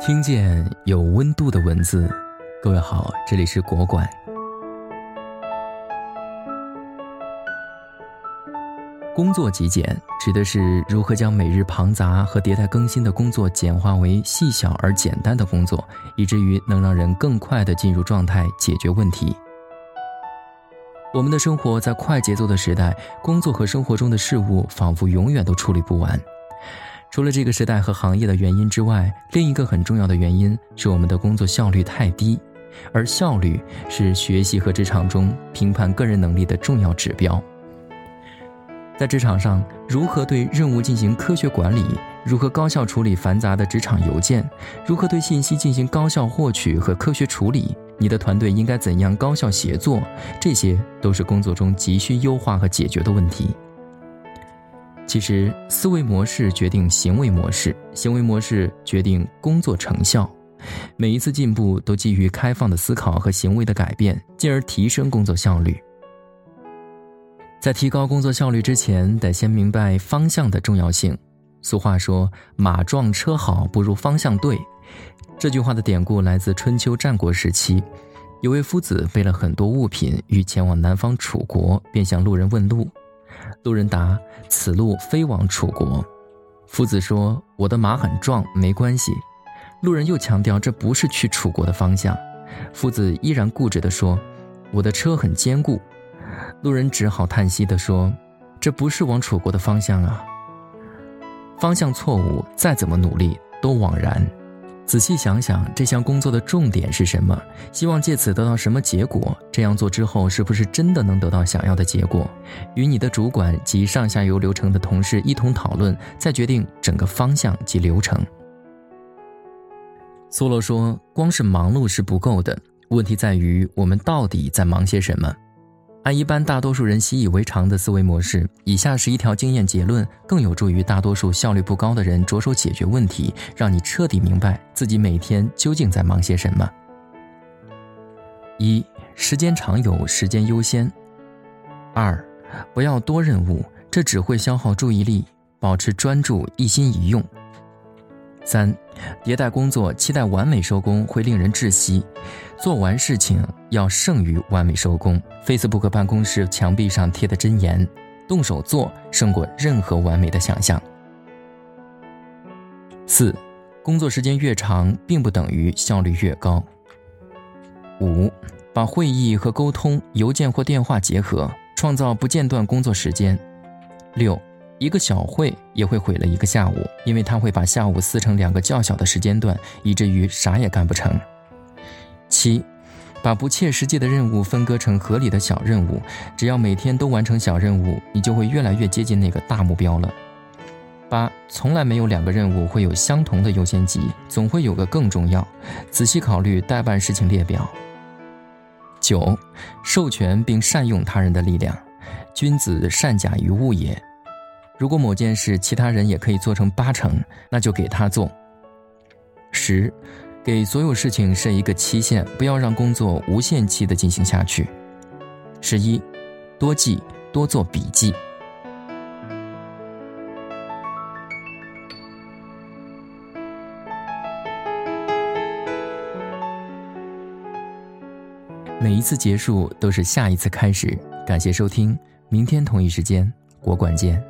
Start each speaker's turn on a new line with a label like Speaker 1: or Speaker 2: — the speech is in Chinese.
Speaker 1: 听见有温度的文字，各位好，这里是国馆。工作极简指的是如何将每日庞杂和迭代更新的工作简化为细小而简单的工作，以至于能让人更快的进入状态，解决问题。我们的生活在快节奏的时代，工作和生活中的事物仿佛永远都处理不完。除了这个时代和行业的原因之外，另一个很重要的原因是我们的工作效率太低，而效率是学习和职场中评判个人能力的重要指标。在职场上，如何对任务进行科学管理，如何高效处理繁杂的职场邮件，如何对信息进行高效获取和科学处理，你的团队应该怎样高效协作，这些都是工作中急需优化和解决的问题。其实，思维模式决定行为模式，行为模式决定工作成效。每一次进步都基于开放的思考和行为的改变，进而提升工作效率。在提高工作效率之前，得先明白方向的重要性。俗话说：“马撞车好，不如方向对。”这句话的典故来自春秋战国时期，有位夫子背了很多物品，欲前往南方楚国，便向路人问路。路人答：“此路非往楚国。”夫子说：“我的马很壮，没关系。”路人又强调：“这不是去楚国的方向。”夫子依然固执地说：“我的车很坚固。”路人只好叹息地说：“这不是往楚国的方向啊！方向错误，再怎么努力都枉然。”仔细想想，这项工作的重点是什么？希望借此得到什么结果？这样做之后，是不是真的能得到想要的结果？与你的主管及上下游流程的同事一同讨论，再决定整个方向及流程。梭罗说：“光是忙碌是不够的，问题在于我们到底在忙些什么。”按一般大多数人习以为常的思维模式，以下是一条经验结论，更有助于大多数效率不高的人着手解决问题，让你彻底明白自己每天究竟在忙些什么。一、时间长有时间优先。二、不要多任务，这只会消耗注意力，保持专注，一心一用。三，迭代工作期待完美收工会令人窒息，做完事情要胜于完美收工。Facebook 办公室墙壁上贴的箴言：动手做胜过任何完美的想象。四，工作时间越长，并不等于效率越高。五，把会议和沟通、邮件或电话结合，创造不间断工作时间。六。一个小会也会毁了一个下午，因为他会把下午撕成两个较小的时间段，以至于啥也干不成。七，把不切实际的任务分割成合理的小任务，只要每天都完成小任务，你就会越来越接近那个大目标了。八，从来没有两个任务会有相同的优先级，总会有个更重要。仔细考虑待办事情列表。九，授权并善用他人的力量，君子善假于物也。如果某件事其他人也可以做成八成，那就给他做。十，给所有事情设一个期限，不要让工作无限期的进行下去。十一，多记，多做笔记。每一次结束都是下一次开始。感谢收听，明天同一时间，国馆见。